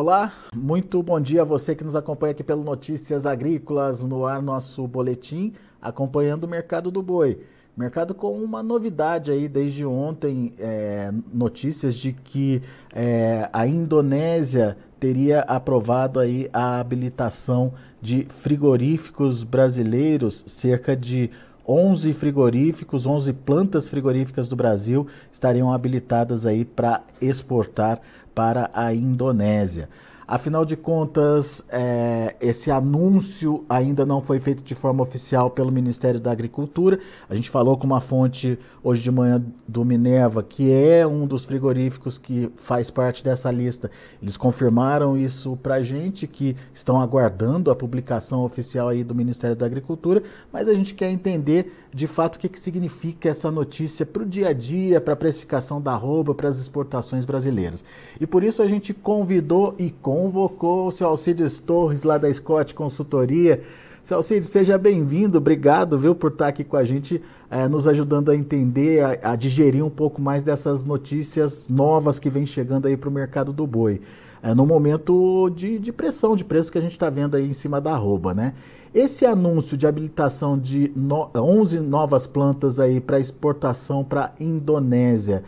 Olá, muito bom dia a você que nos acompanha aqui pelo Notícias Agrícolas, no ar nosso boletim, acompanhando o mercado do boi. Mercado com uma novidade aí desde ontem, é, notícias de que é, a Indonésia teria aprovado aí a habilitação de frigoríficos brasileiros, cerca de 11 frigoríficos, 11 plantas frigoríficas do Brasil estariam habilitadas aí para exportar para a Indonésia. Afinal de contas, é, esse anúncio ainda não foi feito de forma oficial pelo Ministério da Agricultura. A gente falou com uma fonte hoje de manhã do Minerva, que é um dos frigoríficos que faz parte dessa lista. Eles confirmaram isso para a gente, que estão aguardando a publicação oficial aí do Ministério da Agricultura, mas a gente quer entender de fato o que, que significa essa notícia para o dia a dia, para a precificação da roupa, para as exportações brasileiras. E por isso a gente convidou e com convocou o seu Alcides Torres lá da Scott Consultoria. Seu Alcides, seja bem-vindo, obrigado viu, por estar aqui com a gente, é, nos ajudando a entender, a, a, digerir um pouco mais dessas notícias novas que vem chegando aí para o mercado do boi. É, no momento de, de pressão de preço que a gente está vendo aí em cima da arroba, né? Esse anúncio de habilitação de no, 11 novas plantas aí para exportação para a Indonésia,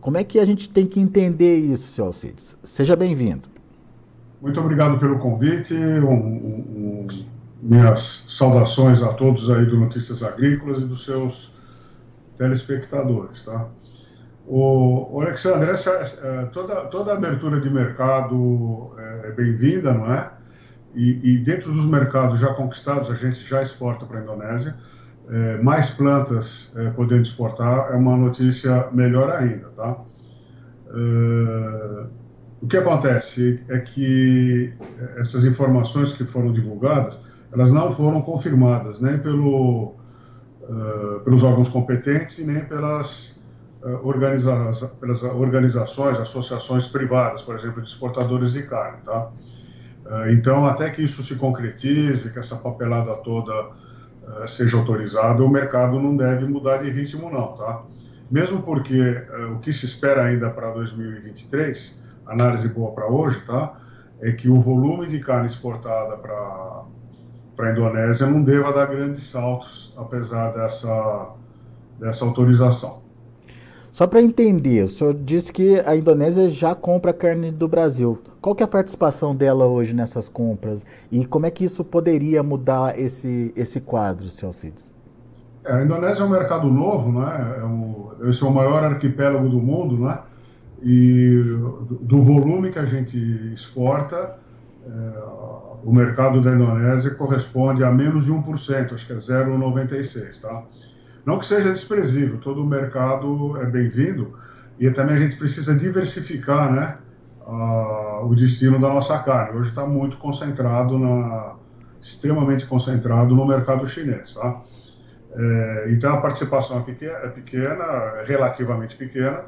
como é que a gente tem que entender isso, seu Alcides? Seja bem-vindo. Muito obrigado pelo convite. Um, um, minhas saudações a todos aí do Notícias Agrícolas e dos seus telespectadores, tá? O, Alexandre, essa, é, toda, toda abertura de mercado é, é bem-vinda, não é? E, e, dentro dos mercados já conquistados, a gente já exporta para a Indonésia. É, mais plantas é, podendo exportar é uma notícia melhor ainda, tá? É, o que acontece é que essas informações que foram divulgadas, elas não foram confirmadas nem pelo, uh, pelos órgãos competentes nem pelas, uh, organiza pelas organizações, associações privadas, por exemplo, de exportadores de carne, tá? Então, até que isso se concretize, que essa papelada toda seja autorizada, o mercado não deve mudar de ritmo, não, tá? Mesmo porque o que se espera ainda para 2023 análise boa para hoje, tá? É que o volume de carne exportada para para a Indonésia não deva dar grandes saltos, apesar dessa, dessa autorização. Só para entender, o senhor disse que a Indonésia já compra carne do Brasil. Qual que é a participação dela hoje nessas compras? E como é que isso poderia mudar esse, esse quadro, seu Alcides? É, a Indonésia é um mercado novo, né? é o, esse é o maior arquipélago do mundo, né? E do volume que a gente exporta, é, o mercado da Indonésia corresponde a menos de 1%, acho que é 0,96%, tá? Não que seja desprezível, todo o mercado é bem-vindo e também a gente precisa diversificar, né, a, o destino da nossa carne. Hoje está muito concentrado na, extremamente concentrado no mercado chinês, tá? É, então a participação é pequena, é pequena, é relativamente pequena,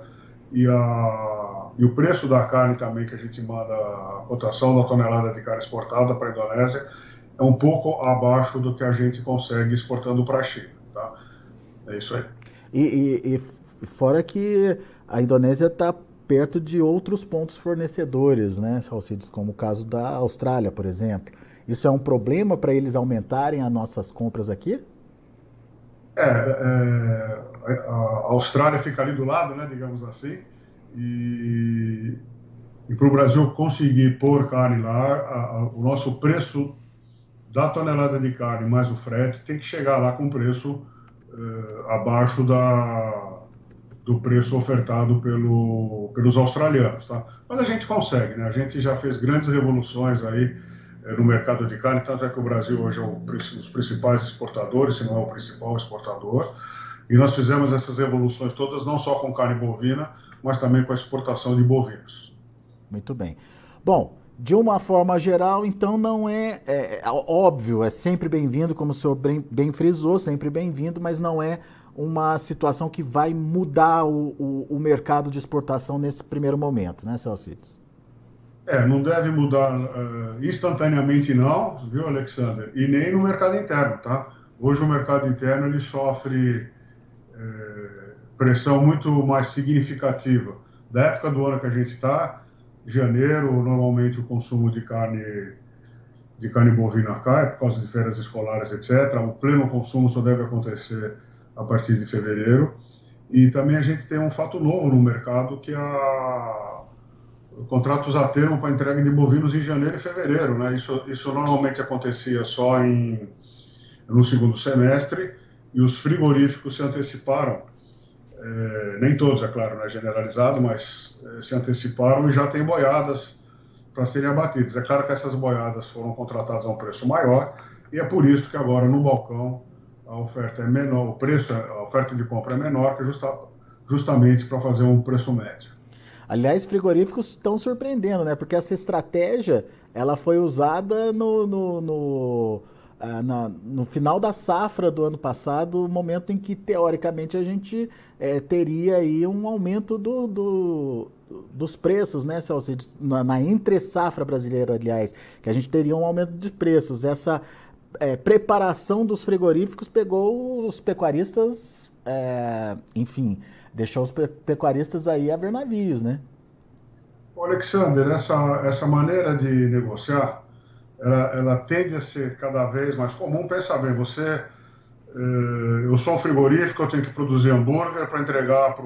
e, a, e o preço da carne também que a gente manda, a cotação da tonelada de carne exportada para a Indonésia é um pouco abaixo do que a gente consegue exportando para a China. Tá? É isso aí. E, e, e fora que a Indonésia está perto de outros pontos fornecedores, né, Salcides, como o caso da Austrália, por exemplo. Isso é um problema para eles aumentarem as nossas compras aqui? É, é, a Austrália fica ali do lado, né, digamos assim, e, e para o Brasil conseguir pôr carne lá, a, a, o nosso preço da tonelada de carne mais o frete tem que chegar lá com preço é, abaixo da, do preço ofertado pelo, pelos australianos, tá? Mas a gente consegue, né? A gente já fez grandes revoluções aí no mercado de carne, tanto é que o Brasil hoje é um dos principais exportadores, se não é o principal exportador, e nós fizemos essas revoluções todas não só com carne bovina, mas também com a exportação de bovinos. Muito bem. Bom, de uma forma geral, então não é, é, é óbvio, é sempre bem-vindo, como o senhor bem, bem frisou, sempre bem-vindo, mas não é uma situação que vai mudar o, o, o mercado de exportação nesse primeiro momento, né, Celcides? É, não deve mudar uh, instantaneamente não, viu, Alexander? E nem no mercado interno, tá? Hoje o mercado interno ele sofre uh, pressão muito mais significativa. Da época do ano que a gente está, janeiro, normalmente o consumo de carne de carne bovina cai por causa de férias escolares, etc. O pleno consumo só deve acontecer a partir de fevereiro. E também a gente tem um fato novo no mercado, que é a contratos a termo para entrega de bovinos em janeiro e fevereiro. Né? Isso, isso normalmente acontecia só em, no segundo semestre e os frigoríficos se anteciparam. É, nem todos, é claro, não é generalizado, mas é, se anteciparam e já tem boiadas para serem abatidas. É claro que essas boiadas foram contratadas a um preço maior e é por isso que agora no balcão a oferta é menor, o preço, a oferta de compra é menor, que justa, justamente para fazer um preço médio. Aliás, frigoríficos estão surpreendendo, né? Porque essa estratégia ela foi usada no, no, no, ah, na, no final da safra do ano passado, momento em que teoricamente a gente é, teria aí um aumento do, do, dos preços, né, Celso? Na, na entre safra brasileira, aliás, que a gente teria um aumento de preços. Essa é, preparação dos frigoríficos pegou os pecuaristas, é, enfim, deixou os pecuaristas aí a ver navios, né? Alexander, essa, essa maneira de negociar, ela, ela tende a ser cada vez mais comum. Pensa bem, você, eh, eu sou um frigorífico, eu tenho que produzir hambúrguer para entregar para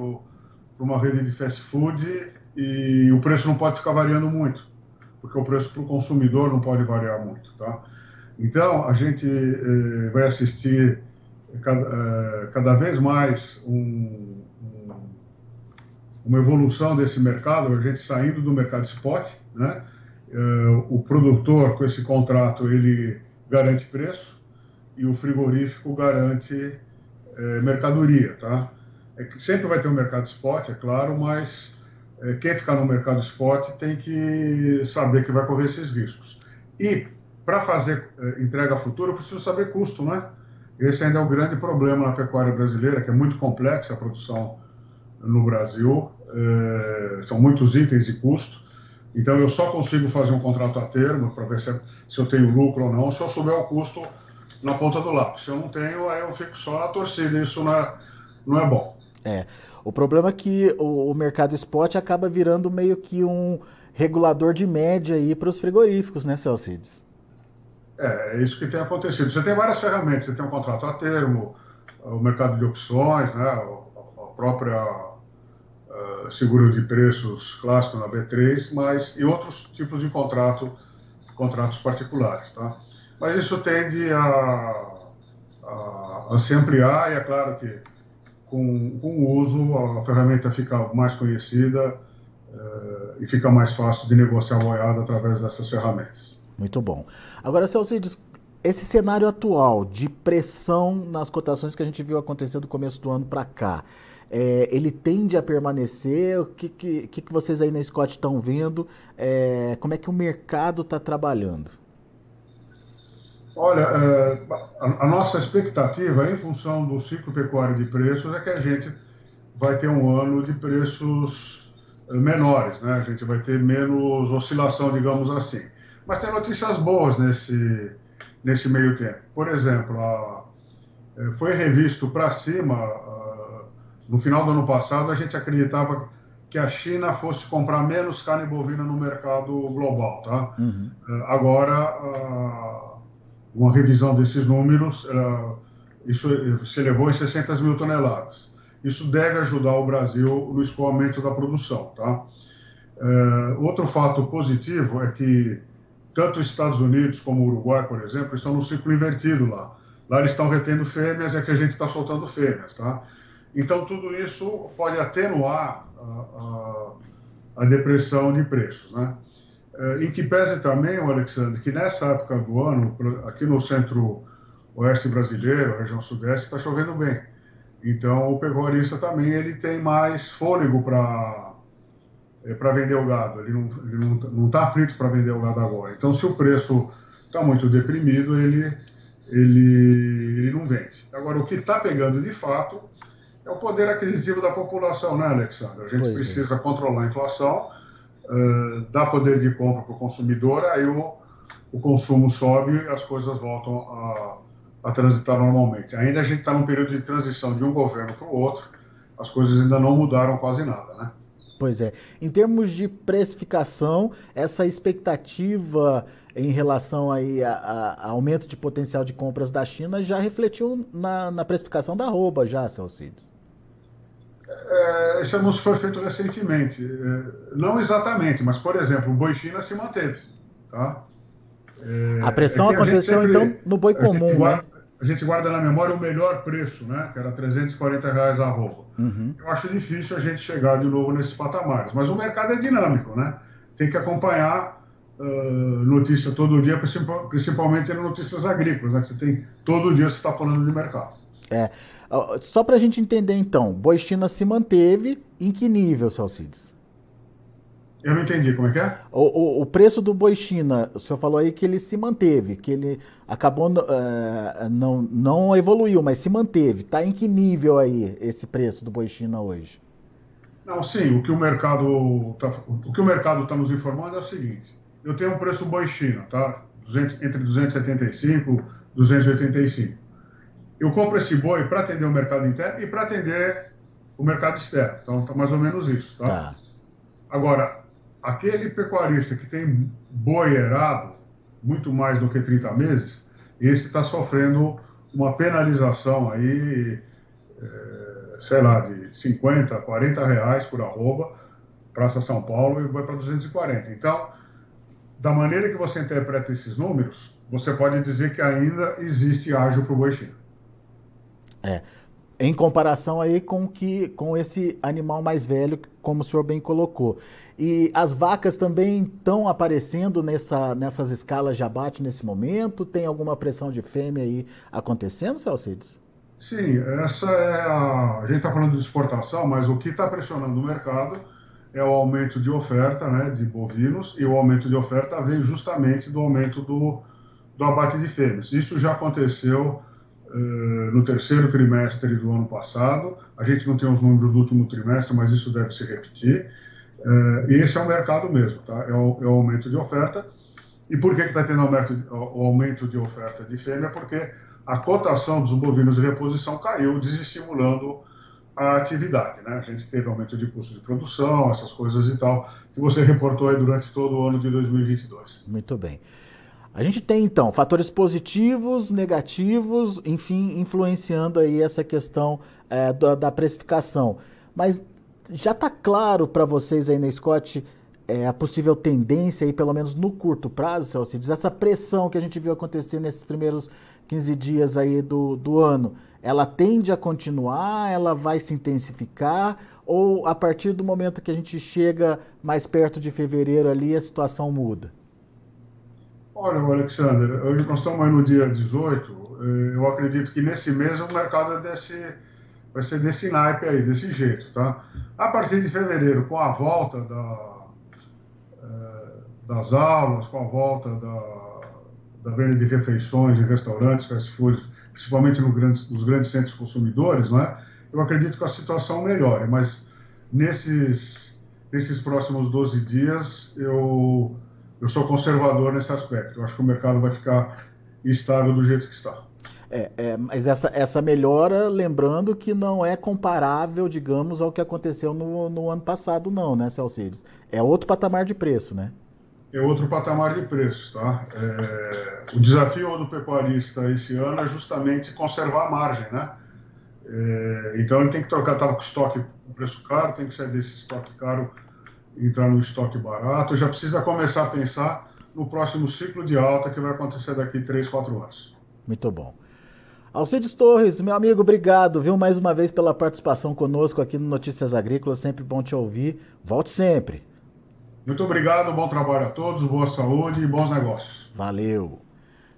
uma rede de fast food e o preço não pode ficar variando muito, porque o preço para o consumidor não pode variar muito, tá? Então, a gente eh, vai assistir cada, eh, cada vez mais um, uma evolução desse mercado, a gente saindo do mercado spot, né? Eh, o produtor, com esse contrato, ele garante preço e o frigorífico garante eh, mercadoria, tá? É que sempre vai ter um mercado spot, é claro, mas eh, quem ficar no mercado spot tem que saber que vai correr esses riscos. E para fazer eh, entrega futura, eu preciso saber custo, né? Esse ainda é o grande problema na pecuária brasileira, que é muito complexa a produção no Brasil, são muitos itens de custo. Então, eu só consigo fazer um contrato a termo para ver se, se, eu tenho lucro ou não, se eu souber o custo na ponta do lápis. Se eu não tenho, aí eu fico só na torcida. Isso não é, não é bom. É. O problema é que o, o mercado spot acaba virando meio que um regulador de média aí para os frigoríficos, né, Celcides? É, é isso que tem acontecido. Você tem várias ferramentas, você tem um contrato a termo, o mercado de opções, né, a própria uh, seguro de preços clássico na B3, mas e outros tipos de contrato, contratos particulares, tá? Mas isso tende a, a, a se ampliar e é claro que com, com o uso a ferramenta fica mais conhecida uh, e fica mais fácil de negociar boiada através dessas ferramentas. Muito bom. Agora, Celcides, esse cenário atual de pressão nas cotações que a gente viu acontecer do começo do ano para cá, é, ele tende a permanecer? O que, que, que vocês aí na Scott estão vendo? É, como é que o mercado está trabalhando? Olha, é, a, nossa expectativa, em função do ciclo pecuário de preços, é que a gente vai ter um ano de preços é, menores, né? A gente vai ter menos oscilação, digamos assim. Mas tem notícias boas nesse, nesse meio tempo. Por exemplo, a, eh, foi revisto para cima, no final do ano passado, a gente acreditava que a China fosse comprar menos carne bovina no mercado global. Tá? Uhum. Eh, agora, uma revisão desses números, isso se elevou em 600 mil toneladas. Isso deve ajudar o Brasil no escoamento da produção. Tá? Eh, outro fato positivo é que tanto os Estados Unidos como o Uruguai, por exemplo, estão no ciclo invertido lá. Lá eles estão retendo fêmeas é que a gente está soltando fêmeas, tá? Então, tudo isso pode atenuar a, a, a depressão de preços, né? É, em que pese também, Alexandre, que nessa época do ano, aqui no centro-oeste brasileiro, região sudeste, está chovendo bem. Então, o pecuarista também ele tem mais fôlego para é, para vender o gado, ele não está não, não tá aflito para vender o gado agora. Então, se o preço está muito deprimido, ele, ele, ele não vende. Agora, o que está pegando de fato é o poder aquisitivo da população, né, Alexandre? A gente pois é. precisa é. controlar a inflação, uh, dar poder de compra para o consumidor, aí o, o consumo sobe e as coisas voltam a, a transitar normalmente. Ainda a gente está num período de transição de um governo para o outro, as coisas ainda não mudaram quase nada, né? Pois é. Em termos de precificação, essa expectativa em relação aí a, a, a aumento de potencial de compras da China já refletiu na, na precificação da arroba já, Celcides? É, esse anúncio foi feito recentemente. É, não exatamente, mas, por exemplo, o boi China se manteve. Tá? É, a pressão é aconteceu, sempre, então, no boi comum, guarda, né? A gente guarda na memória o melhor preço, né? Que era 340 reais a roupa. Uhum. Eu acho difícil a gente chegar de novo nesses patamares. Mas o mercado é dinâmico, né? Tem que acompanhar uh, notícia todo dia, principalmente notícias agrícolas, né? Que você tem todo dia você está falando de mercado. É. Só para a gente entender então, Boi China se manteve em que nível, Celcides? Eu não entendi, como é que é? O, o, o, preço do boi China, o senhor falou aí que ele se manteve, que ele acabou, uh, não, não evoluiu, mas se manteve. Está em que nível aí esse preço do boi China hoje? Não, sim, o que o mercado tá, o que o mercado está nos informando é o seguinte: eu tenho um preço boi China, tá? 200, entre 275 e 285. Eu compro esse boi para atender o mercado interno e para atender o mercado externo. Então, tá mais ou menos isso, tá? tá. Agora, aquele pecuarista que tem boi errado, muito mais do que 30 meses, esse está sofrendo uma penalização aí, é, sei lá, de 50, 40 reais por arroba, Praça São Paulo, e vai para 240. Então, da maneira que você interpreta esses números, você pode dizer que ainda existe ágio para o boi chino. É. Em comparação aí com, que, com esse animal mais velho, como o senhor bem colocou. E as vacas também estão aparecendo nessa, nessas escalas de abate nesse momento? Tem alguma pressão de fêmea aí acontecendo, Celcides? Sim, essa é a. A gente está falando de exportação, mas o que está pressionando o mercado é o aumento de oferta né, de bovinos, e o aumento de oferta vem justamente do aumento do, do abate de fêmeas. Isso já aconteceu uh, no terceiro trimestre do ano passado. A gente não tem os números do último trimestre, mas isso deve se repetir. Uh, e esse é o mercado mesmo, tá? É o, é o aumento de oferta. E por que está tendo aumento, o aumento de oferta de fêmea? Porque a cotação dos bovinos de reposição caiu, desestimulando a atividade. Né? A gente teve aumento de custo de produção, essas coisas e tal, que você reportou aí durante todo o ano de 2022. Muito bem. A gente tem então fatores positivos, negativos, enfim, influenciando aí essa questão é, da, da precificação. Mas já está claro para vocês aí na Scott é, a possível tendência aí, pelo menos no curto prazo, Celcides, essa pressão que a gente viu acontecer nesses primeiros 15 dias aí do, do ano, ela tende a continuar, ela vai se intensificar, ou a partir do momento que a gente chega mais perto de fevereiro ali, a situação muda? Olha, Alexander, hoje nós estamos no dia 18, eh, eu acredito que nesse mês o mercado é desse vai ser desse naipe aí, desse jeito, tá? A partir de fevereiro, com a volta da, é, das aulas, com a volta da, da venda de refeições em restaurantes, fast foods, principalmente no nos grandes centros consumidores, né? Eu acredito que a situação melhore, mas nesses, nesses próximos 12 dias eu, eu sou conservador nesse aspecto. Eu acho que o mercado vai ficar estável do jeito que está. É, é, mas essa, essa melhora, lembrando que não é comparável, digamos, ao que aconteceu no, no ano passado, não, né, Celcides? É outro patamar de preço, né? É outro patamar de preço, tá? É, o desafio do pecuarista esse ano é justamente conservar a margem, né? É, então ele tem que trocar, estava com estoque preço caro, tem que sair desse estoque caro e entrar no estoque barato. Já precisa começar a pensar no próximo ciclo de alta que vai acontecer daqui 3, 4 anos. Muito bom. Alcides Torres, meu amigo, obrigado, viu, mais uma vez pela participação conosco aqui no Notícias Agrícolas, sempre bom te ouvir. Volte sempre. Muito obrigado, bom trabalho a todos, boa saúde e bons negócios. Valeu.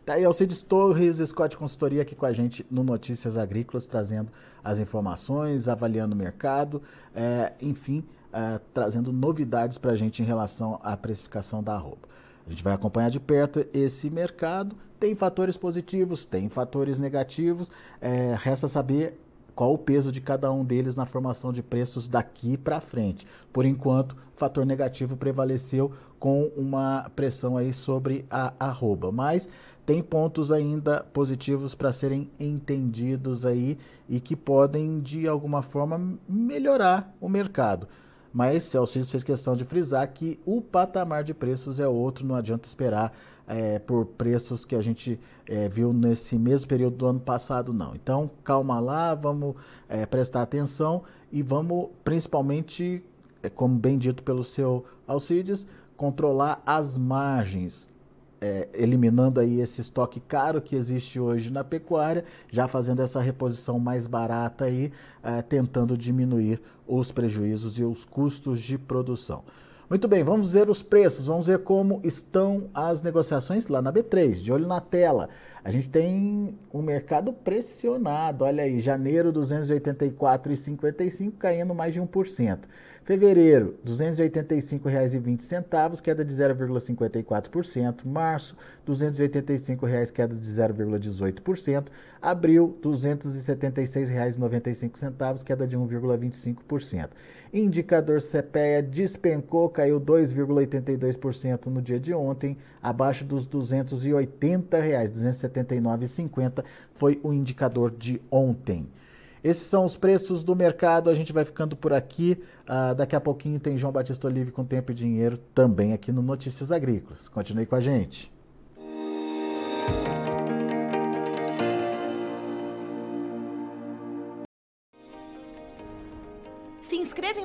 Tá aí Alcides Torres, Scott Consultoria aqui com a gente no Notícias Agrícolas, trazendo as informações, avaliando o mercado, é, enfim, é, trazendo novidades para a gente em relação à precificação da roupa. A gente vai acompanhar de perto esse mercado. Tem fatores positivos, tem fatores negativos. É, resta saber qual o peso de cada um deles na formação de preços daqui para frente. Por enquanto, fator negativo prevaleceu com uma pressão aí sobre a arroba, mas tem pontos ainda positivos para serem entendidos aí e que podem de alguma forma melhorar o mercado. mas Celsius fez questão de frisar que o patamar de preços é outro, não adianta esperar é, por preços que a gente é, viu nesse mesmo período do ano passado, não. Então, calma lá, vamos é, prestar atenção e vamos principalmente, é, como bem dito pelo seu Alcides, controlar as margens é, eliminando aí esse estoque caro que existe hoje na pecuária, já fazendo essa reposição mais barata aí, é, tentando diminuir os prejuízos e os custos de produção. Muito bem, vamos ver os preços, vamos ver como estão as negociações lá na B3, de olho na tela. A gente tem um mercado pressionado, olha aí, janeiro 284,55 caindo mais de 1%. Fevereiro, R$ 285,20, queda de 0,54%. Março, R$ 285,00, queda de 0,18%. Abril, R$ 276,95, queda de 1,25%. Indicador CPEA despencou, caiu 2,82% no dia de ontem, abaixo dos 280 reais, 279,50 foi o indicador de ontem. Esses são os preços do mercado. A gente vai ficando por aqui. Uh, daqui a pouquinho tem João Batista Olive com Tempo e Dinheiro também aqui no Notícias Agrícolas. Continue com a gente.